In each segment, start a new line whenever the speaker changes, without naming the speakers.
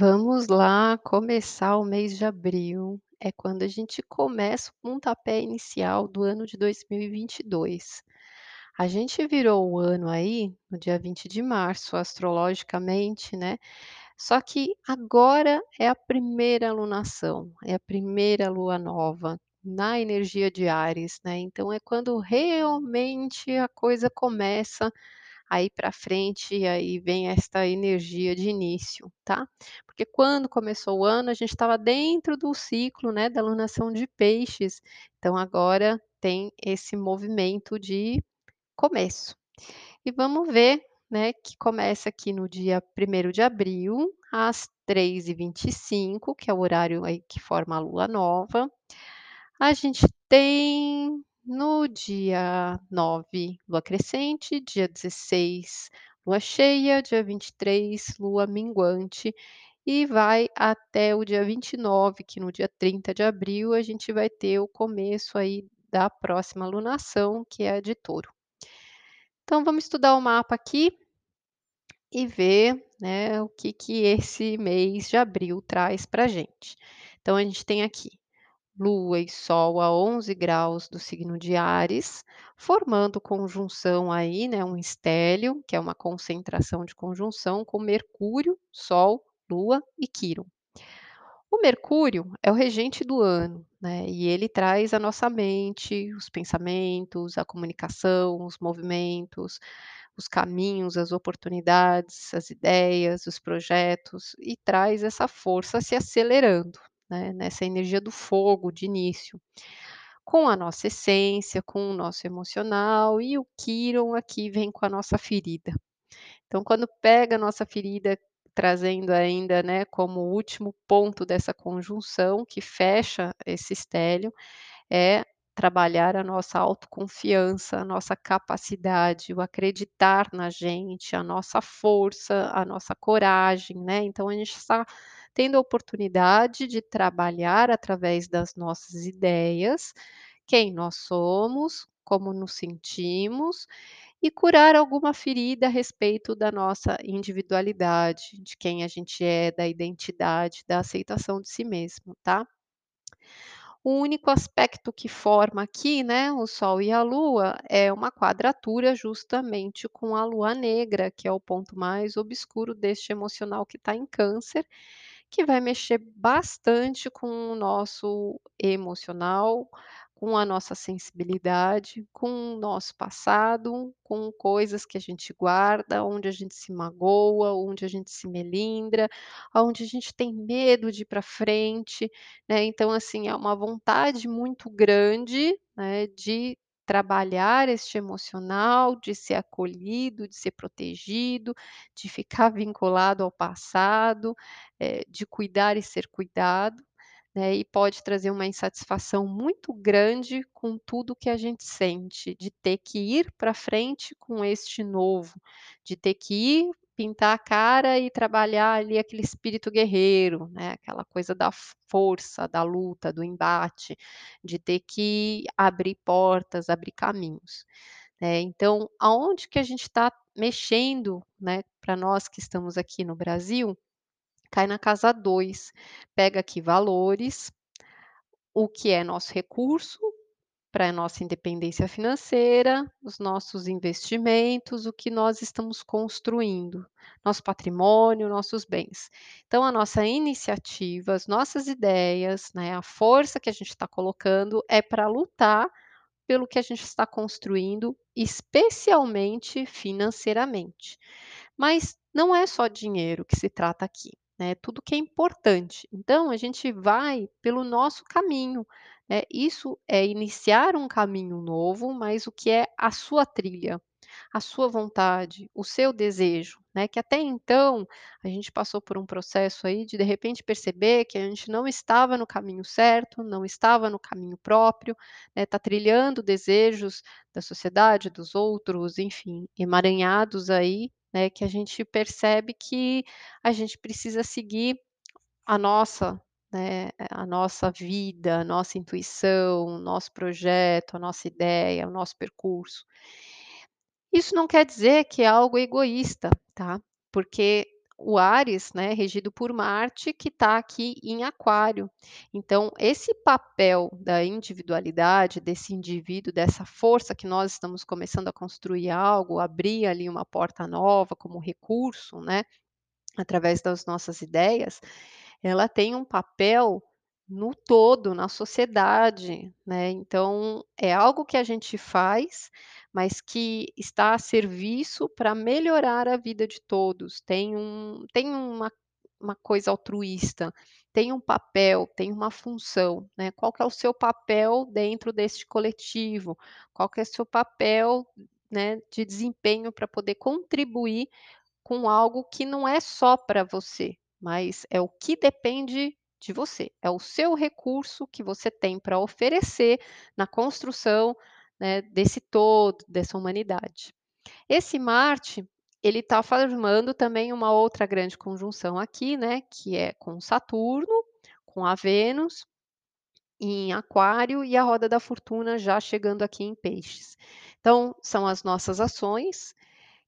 Vamos lá começar o mês de abril. É quando a gente começa o pontapé inicial do ano de 2022. A gente virou o ano aí no dia 20 de março, astrologicamente, né, só que agora é a primeira alunação, é a primeira lua nova na energia de Áries, né, então é quando realmente a coisa começa ir para frente e aí vem esta energia de início, tá. Porque quando começou o ano a gente estava dentro do ciclo, né, da alunação de peixes, então agora tem esse movimento de começo. E vamos ver, né, que começa aqui no dia 1º de abril, às 3h25, que é o horário aí que forma a lua nova. A gente tem no dia 9, lua crescente, dia 16, lua cheia, dia 23, lua minguante, e vai até o dia 29, que no dia 30 de abril a gente vai ter o começo aí da próxima alunação, que é a de Touro. Então vamos estudar o mapa aqui e ver, né, o que que esse mês de abril traz pra gente. Então a gente tem aqui Lua e Sol a 11 graus do signo de Áries, formando conjunção aí, né, um estélio, que é uma concentração de conjunção com Mercúrio, Sol, Lua e Quiron. O Mercúrio é o regente do ano, né, e ele traz a nossa mente, os pensamentos, a comunicação, os movimentos, os caminhos, as oportunidades, as ideias, os projetos, e traz essa força se acelerando, né, nessa energia do fogo de início, com a nossa essência, com o nosso emocional, e o Quiron aqui vem com a nossa ferida. Então quando pega a nossa ferida, trazendo ainda, né, como último ponto dessa conjunção que fecha esse estélio, é trabalhar a nossa autoconfiança, a nossa capacidade, o acreditar na gente, a nossa força, a nossa coragem, né, então a gente está tendo a oportunidade de trabalhar através das nossas ideias, quem nós somos, como nos sentimos, e curar alguma ferida a respeito da nossa individualidade, de quem a gente é, da identidade, da aceitação de si mesmo, tá. O único aspecto que forma aqui, né, o Sol e a Lua, é uma quadratura justamente com a Lua negra, que é o ponto mais obscuro deste emocional que está em Câncer, que vai mexer bastante com o nosso emocional, com a nossa sensibilidade, com o nosso passado, com coisas que a gente guarda, onde a gente se magoa, onde a gente se melindra, aonde a gente tem medo de ir pra frente, né, então assim, é uma vontade muito grande, né, de trabalhar este emocional, de ser acolhido, de ser protegido, de ficar vinculado ao passado, eh, de cuidar e ser cuidado, né, e pode trazer uma insatisfação muito grande com tudo que a gente sente, de ter que ir pra frente com este novo, de ter que ir pintar a cara e trabalhar ali aquele espírito guerreiro, né, aquela coisa da força, da luta, do embate, de ter que abrir portas, abrir caminhos, né. Então aonde que a gente está mexendo, né, pra nós que estamos aqui no Brasil, cai na casa 2, pega aqui valores, o que é nosso recurso, pra nossa independência financeira, os nossos investimentos, o que nós estamos construindo, nosso patrimônio, nossos bens. Então a nossa iniciativa, as nossas ideias, né, a força que a gente está colocando é pra lutar pelo que a gente está construindo, especialmente financeiramente. Mas não é só dinheiro que se trata aqui, né, tudo que é importante, então a gente vai pelo nosso caminho, né, isso é iniciar um caminho novo, mas o que é a sua trilha, a sua vontade, o seu desejo, né, que até então a gente passou por um processo aí de de repente perceber que a gente não estava no caminho certo, não estava no caminho próprio, né, tá trilhando desejos da sociedade, dos outros, enfim, emaranhados aí, né, que a gente percebe que a gente precisa seguir a nossa, né, a nossa vida, a nossa intuição, o nosso projeto, a nossa ideia, o nosso percurso. Isso não quer dizer que é algo egoísta, tá, porque o Áries, né, regido por Marte, que está aqui em Aquário. Então, esse papel da individualidade, desse indivíduo, dessa força que nós estamos começando a construir algo, abrir ali uma porta nova como recurso, né, através das nossas ideias, ela tem um papel no todo, na sociedade, né. Então, é algo que a gente faz, mas que está a serviço para melhorar a vida de todos. Tem um tem uma uma coisa altruísta, tem um papel, tem uma função, né. Qual que é o seu papel dentro deste coletivo? Qual que é o seu papel, né, de desempenho para poder contribuir com algo que não é só para você, mas é o que depende de você, é o seu recurso que você tem para oferecer na construção, né, desse todo, dessa humanidade. Esse Marte, ele está formando também uma outra grande conjunção aqui, né, que é com Saturno, com a Vênus em Aquário e a roda da fortuna já chegando aqui em Peixes. Então, são as nossas ações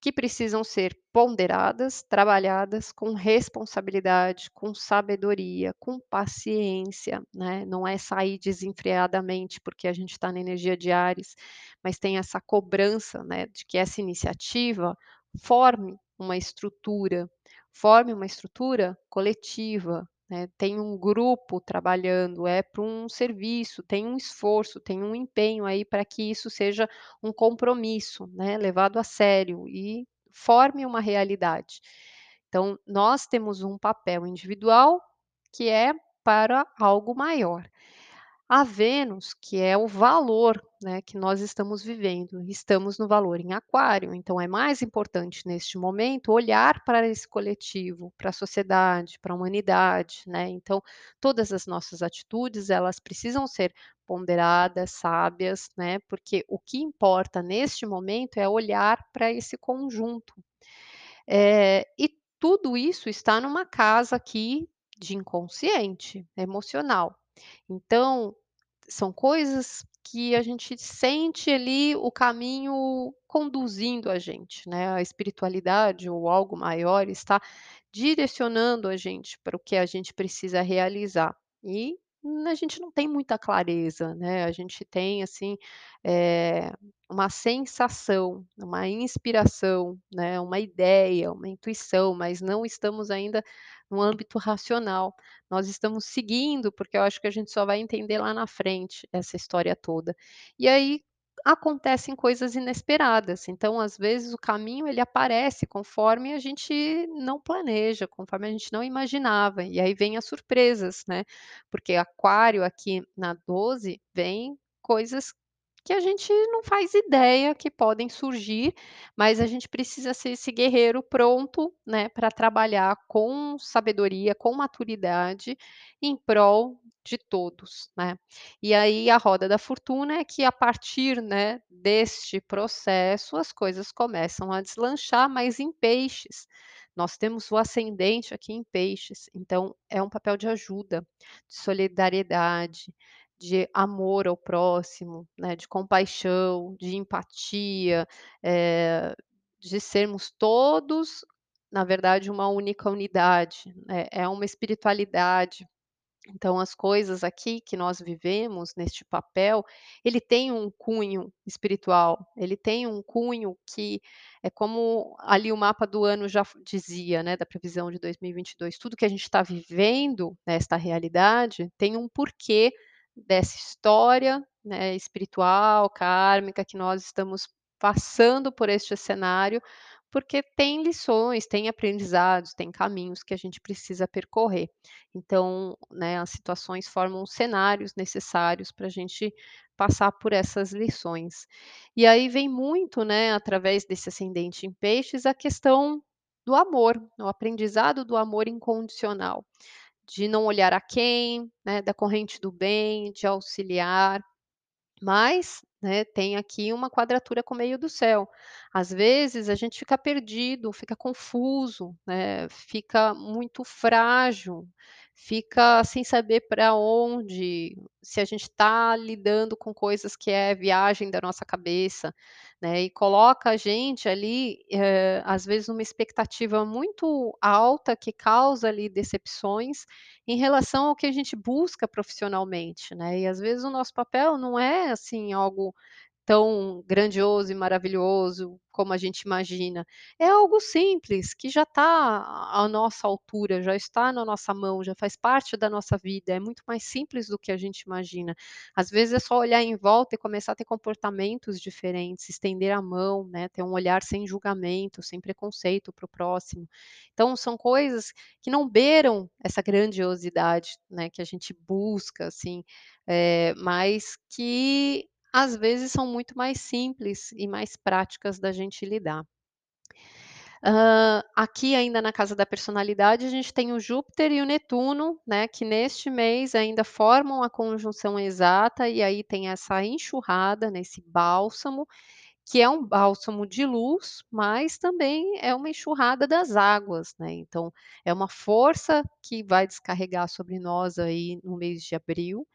que precisam ser ponderadas, trabalhadas com responsabilidade, com sabedoria, com paciência, né? Não é sair desenfreadamente porque a gente está na energia de Ares, mas tem essa cobrança, né, de que essa iniciativa forme uma estrutura, forme uma estrutura coletiva, né? Tem um grupo trabalhando, é para um serviço, tem um esforço, tem um empenho aí para que isso seja um compromisso, né, levado a sério e forme uma realidade. Então, nós temos um papel individual que é para algo maior. A Vênus, que é o valor, né, que nós estamos vivendo, estamos no valor em Aquário, então é mais importante neste momento olhar para esse coletivo, para a sociedade, para a humanidade, né? Então, todas as nossas atitudes, elas precisam ser ponderadas, sábias, né? Porque o que importa neste momento é olhar para esse conjunto. É, e tudo isso está numa casa aqui de inconsciente, emocional. Então, são coisas que a gente sente ali o caminho conduzindo a gente, né, a espiritualidade ou algo maior está direcionando a gente para o que a gente precisa realizar. E a gente não tem muita clareza, né, a gente tem, assim, eh, uma sensação, uma inspiração, né, uma ideia, uma intuição, mas não estamos ainda no âmbito racional. Nós estamos seguindo, porque eu acho que a gente só vai entender lá na frente essa história toda. E aí acontecem coisas inesperadas. Então, às vezes, o caminho ele aparece conforme a gente não planeja, conforme a gente não imaginava. E aí vem as surpresas, né? Porque aquário aqui na 12 vem coisas que a gente não faz ideia que podem surgir, mas a gente precisa ser esse guerreiro pronto, né, para trabalhar com sabedoria, com maturidade, em prol de todos, né. E aí a roda da fortuna é que a partir, né, deste processo, as coisas começam a deslanchar, mas em peixes. Nós temos o ascendente aqui em peixes, então é um papel de ajuda, de solidariedade, de amor ao próximo, né, de compaixão, de empatia, eh, de sermos todos, na verdade, uma única unidade, né, é uma espiritualidade. Então as coisas aqui que nós vivemos neste papel, ele tem um cunho espiritual, ele tem um cunho que é como ali o mapa do ano já dizia, né, da previsão de 2022, tudo que a gente está vivendo nesta realidade tem um porquê dessa história, né, espiritual, kármica, que nós estamos passando por este cenário, porque tem lições, tem aprendizados, tem caminhos que a gente precisa percorrer. Então, né, as situações formam cenários necessários para a gente passar por essas lições. E aí vem muito, né, através desse ascendente em peixes, a questão do amor, o aprendizado do amor incondicional de não olhar a quem, né, da corrente do bem, de auxiliar, mas, né, tem aqui uma quadratura com o meio do céu. Às vezes a gente fica perdido, fica confuso, né, fica muito frágil, fica sem saber pra onde, se a gente tá lidando com coisas que é viagem da nossa cabeça, né, e coloca a gente ali, eh, às vezes numa expectativa muito alta que causa ali decepções, em relação ao que a gente busca profissionalmente, né, e às vezes o nosso papel não é, assim, algo tão grandioso e maravilhoso como a gente imagina. É algo simples, que já tá à nossa altura, já está na nossa mão, já faz parte da nossa vida, é muito mais simples do que a gente imagina. Às vezes é só olhar em volta e começar a ter comportamentos diferentes, estender a mão, né, ter um olhar sem julgamento, sem preconceito para o próximo. Então são coisas que não beiram essa grandiosidade, né, que a gente busca, assim, eh, mas que às vezes são muito mais simples e mais práticas da gente lidar. Hã, aqui ainda na casa da personalidade, a gente tem o Júpiter e o Netuno, né, que neste mês ainda formam a conjunção exata, e aí tem essa enxurrada nesse bálsamo, que é um bálsamo de luz, mas também é uma enxurrada das águas, né, então é uma força que vai descarregar sobre nós aí no mês de abril,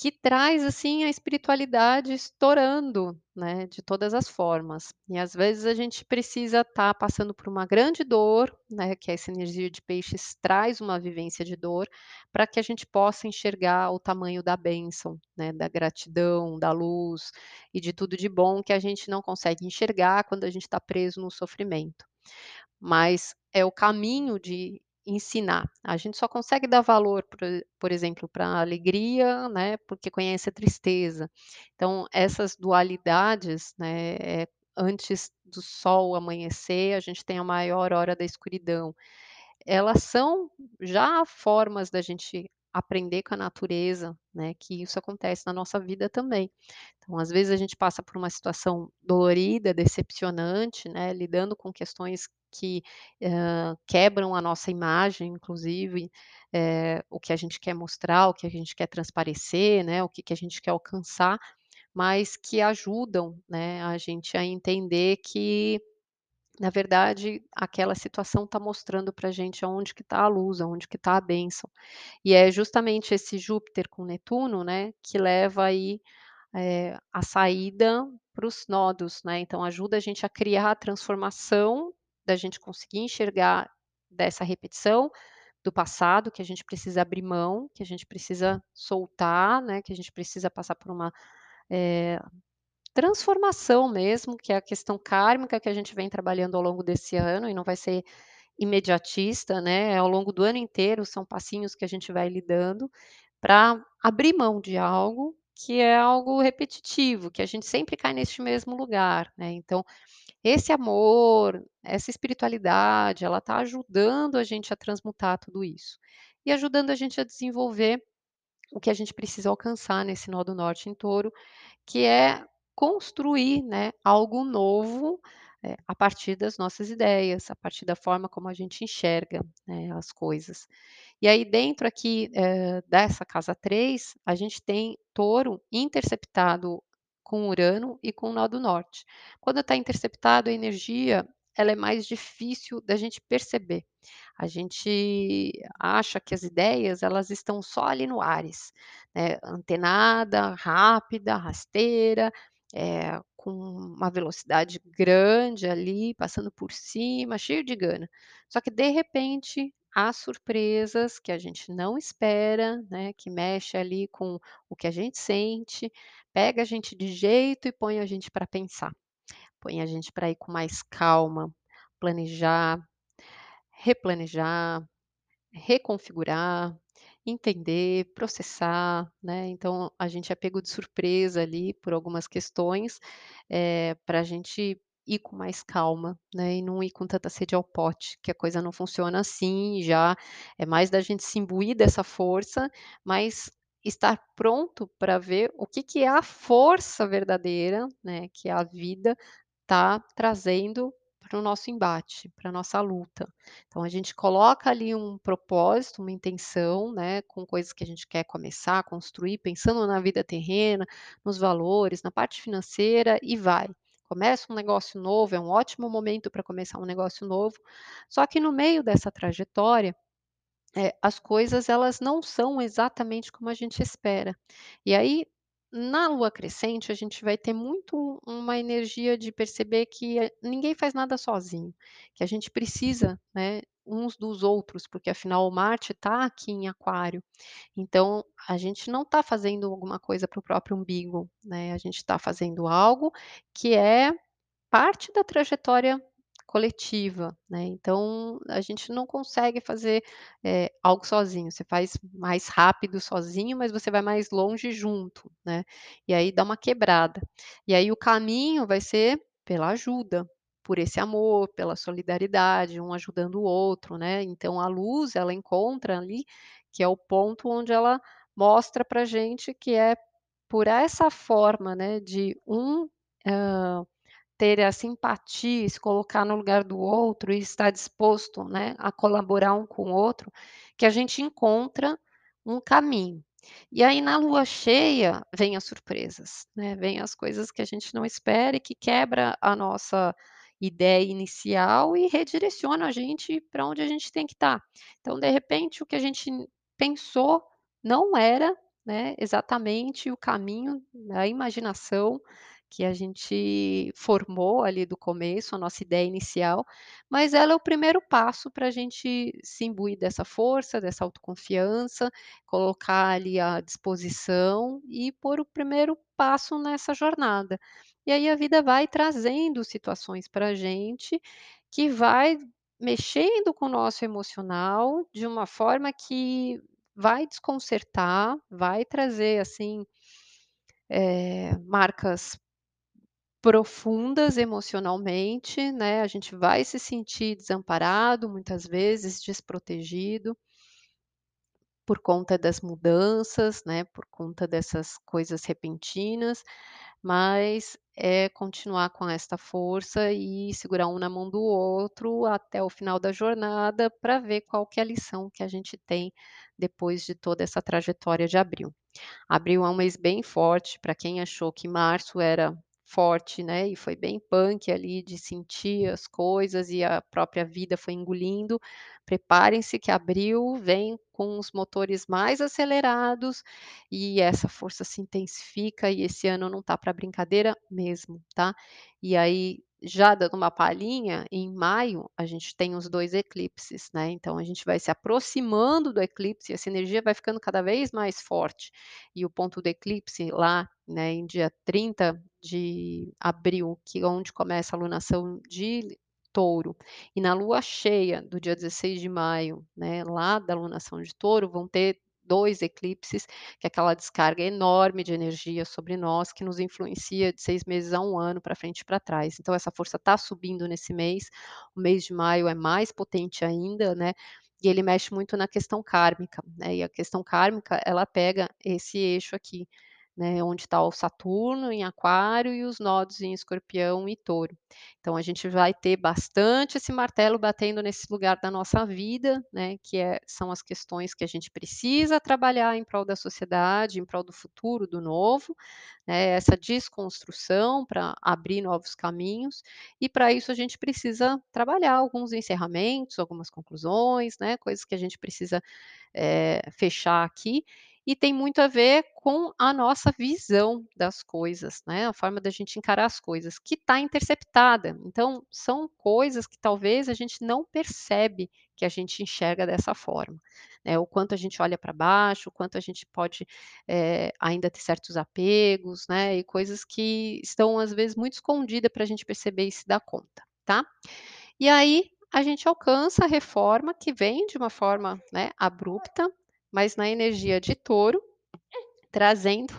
que traz, assim, a espiritualidade estourando, né, de todas as formas. E às vezes a gente precisa estar passando por uma grande dor, né, que essa energia de peixes traz uma vivência de dor, pra que a gente possa enxergar o tamanho da bênção, né, da gratidão, da luz e de tudo de bom que a gente não consegue enxergar quando a gente tá preso no sofrimento. Mas é o caminho de ensinar. A gente só consegue dar valor, por por exemplo, pra alegria, né, porque conhece a tristeza. Então essas dualidades, né, eh, antes do sol amanhecer, a gente tem a maior hora da escuridão. Elas são já formas da gente aprender com a natureza, né, que isso acontece na nossa vida também. Então às vezes a gente passa por uma situação dolorida, decepcionante, né, lidando com questões que, hã, quebram a nossa imagem, inclusive, eh, o que a gente quer mostrar, o que a gente quer transparecer, né, o que que a gente quer alcançar, mas que ajudam, né, a gente a entender que, na verdade, aquela situação tá mostrando pra gente aonde que tá a luz, aonde que tá a bênção. E é justamente esse Júpiter com Netuno, né, que leva aí, eh, a saída para os nodos, né, então ajuda a gente a criar a transformação, da gente conseguir enxergar dessa repetição do passado, que a gente precisa abrir mão, que a gente precisa soltar, né, que a gente precisa passar por uma, eh, transformação mesmo, que é a questão kármica que a gente vem trabalhando ao longo desse ano e não vai ser imediatista, né, ao longo do ano inteiro, são passinhos que a gente vai lidando, pra abrir mão de algo, que é algo repetitivo, que a gente sempre cai neste mesmo lugar, né, então, esse amor, essa espiritualidade, ela tá ajudando a gente a transmutar tudo isso. E ajudando a gente a desenvolver o que a gente precisa alcançar nesse nó do norte em touro, que é construir, né, algo novo, eh, a partir das nossas ideias, a partir da forma como a gente enxerga, né, as coisas. E aí dentro aqui, eh, dessa casa 3, a gente tem touro interceptado com Urano e com o nó do norte. Quando tá interceptado a energia, ela é mais difícil da gente perceber. A gente acha que as ideias, elas estão só ali no Áries, né, antenada, rápida, rasteira, eh, com uma velocidade grande ali, passando por cima, cheio de gana. Só que de repente, há surpresas que a gente não espera, né, que mexe ali com o que a gente sente, pega a gente de jeito e põe a gente pra pensar. Põe a gente pra ir com mais calma, planejar, replanejar, reconfigurar, entender, processar, né, então a gente é pego de surpresa ali por algumas questões, eh, pra gente ir com mais calma, né, e não ir com tanta sede ao pote, que a coisa não funciona assim, já é mais da gente se imbuir dessa força, mas estar pronto pra ver o que que é a força verdadeira, né, que a vida tá trazendo para o nosso embate, pra nossa luta. Então a gente coloca ali um propósito, uma intenção, né, com coisas que a gente quer começar a construir, pensando na vida terrena, nos valores, na parte financeira e vai. Começa um negócio novo, é um ótimo momento pra começar um negócio novo, só que no meio dessa trajetória É, as coisas elas não são exatamente como a gente espera. E aí, na lua crescente, a gente vai ter muito uma energia de perceber que, eh, ninguém faz nada sozinho, que a gente precisa, né, uns dos outros, porque afinal o Marte está aqui em Aquário. Então, a gente não está fazendo alguma coisa para o próprio umbigo, né, a gente está fazendo algo que é parte da trajetória coletiva, né, então a gente não consegue fazer, eh, algo sozinho, você faz mais rápido sozinho, mas você vai mais longe junto, né, e aí dá uma quebrada. E aí o caminho vai ser pela ajuda, por esse amor, pela solidariedade, um ajudando o outro, né, então a luz ela encontra ali, que é o ponto onde ela mostra pra gente que é por essa forma, né, de um, hã, ter a simpatia se colocar no lugar do outro e estar disposto, né, a colaborar um com o outro, que a gente encontra um caminho. E aí na lua cheia, vem as surpresas, né, vem as coisas que a gente não espera e que quebra a nossa ideia inicial e redireciona a gente pra onde a gente tem que estar. Então, de repente, o que a gente pensou não era, né, exatamente o caminho da imaginação que a gente formou ali do começo, a nossa ideia inicial, mas ela é o primeiro passo pra gente se imbuir dessa força, dessa autoconfiança, colocar ali à disposição e pôr o primeiro passo nessa jornada. E aí a vida vai trazendo situações pra gente, que vai mexendo com o nosso emocional de uma forma que vai desconcertar, vai trazer, assim, eh, marcas profundas emocionalmente, né, a gente vai se sentir desamparado, muitas vezes desprotegido por conta das mudanças, né, por conta dessas coisas repentinas, mas é continuar com esta força e segurar um na mão do outro até o final da jornada, pra ver qual que é a lição que a gente tem depois de toda essa trajetória de abril. Abril é um mês bem forte, pra quem achou que março era forte, né, e foi bem punk ali de sentir as coisas e a própria vida foi engolindo, preparem-se que abril vem com os motores mais acelerados e essa força se intensifica e esse ano não tá pra brincadeira mesmo, tá. E aí, já dando uma palhinha, em maio a gente tem os 2 eclipses, né, então a gente vai se aproximando do eclipse, essa energia vai ficando cada vez mais forte. E o ponto do eclipse lá, né, em dia 30 de abril, que onde começa a alunação de Touro, e na lua cheia do dia 16 de maio, né, lá da alunação de Touro, vão ter 2 eclipses, que é aquela descarga enorme de energia sobre nós, que nos influencia de 6 meses a 1 ano pra frente e pra trás. Então essa força tá subindo nesse mês, o mês de maio é mais potente ainda, né, e ele mexe muito na questão kármica, né, e a questão kármica ela pega esse eixo aqui, né, onde tá o Saturno em Aquário e os nodos em Escorpião e Touro. Então a gente vai ter bastante esse martelo batendo nesse lugar da nossa vida, né, que é são as questões que a gente precisa trabalhar em prol da sociedade, em prol do futuro, do novo, né, essa desconstrução pra abrir novos caminhos, e pra isso a gente precisa trabalhar alguns encerramentos, algumas conclusões, né, coisas que a gente precisa, eh, fechar aqui, e tem muito a ver com a nossa visão das coisas, né, a forma da gente encarar as coisas, que tá interceptada. Então são coisas que talvez a gente não percebe que a gente enxerga dessa forma, né, o quanto a gente olha pra baixo, o quanto a gente pode, eh, ainda ter certos apegos, né, e coisas que estão às vezes muito escondida pra gente perceber e se dar conta, tá. E aí a gente alcança a reforma que vem de uma forma, né, abrupta, mas na energia de Touro, trazendo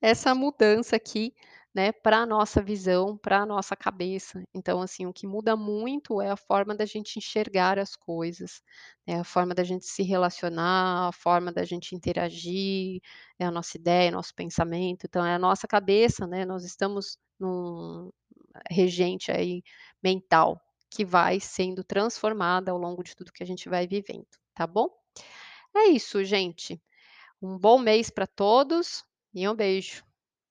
essa mudança aqui, né, pra nossa visão, pra nossa cabeça. Então, assim, o que muda muito é a forma da gente enxergar as coisas, é a forma da gente se relacionar, a forma da gente interagir, é a nossa ideia, nosso pensamento, então é a nossa cabeça, né, nós estamos num regente aí mental, que vai sendo transformada ao longo de tudo que a gente vai vivendo, tá bom. É isso gente, um bom mês pra todos e um beijo.